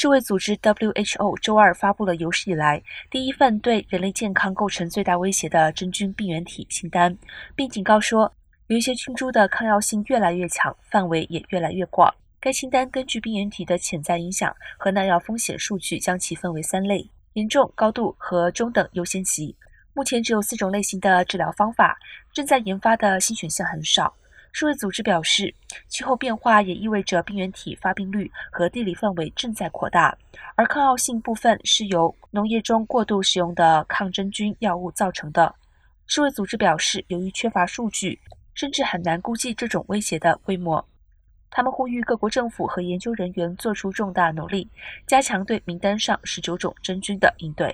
世卫组织 （WHO） 周二发布了有史以来第一份对人类健康构成最大威胁的真菌病原体清单，并警告说，有一些菌株的抗药性越来越强，范围也越来越广。该清单根据病原体的潜在影响和耐药风险数据，将其分为三类：严重、高度和中等优先级。目前只有四种类型的治疗方法，正在研发的新选项很少。世卫组织表示，气候变化也意味着病原体发病率和地理范围正在扩大，而抗药性部分是由农业中过度使用的抗真菌药物造成的。世卫组织表示，由于缺乏数据，甚至很难估计这种威胁的规模。他们呼吁各国政府和研究人员做出重大努力，加强对名单上十九种真菌的应对。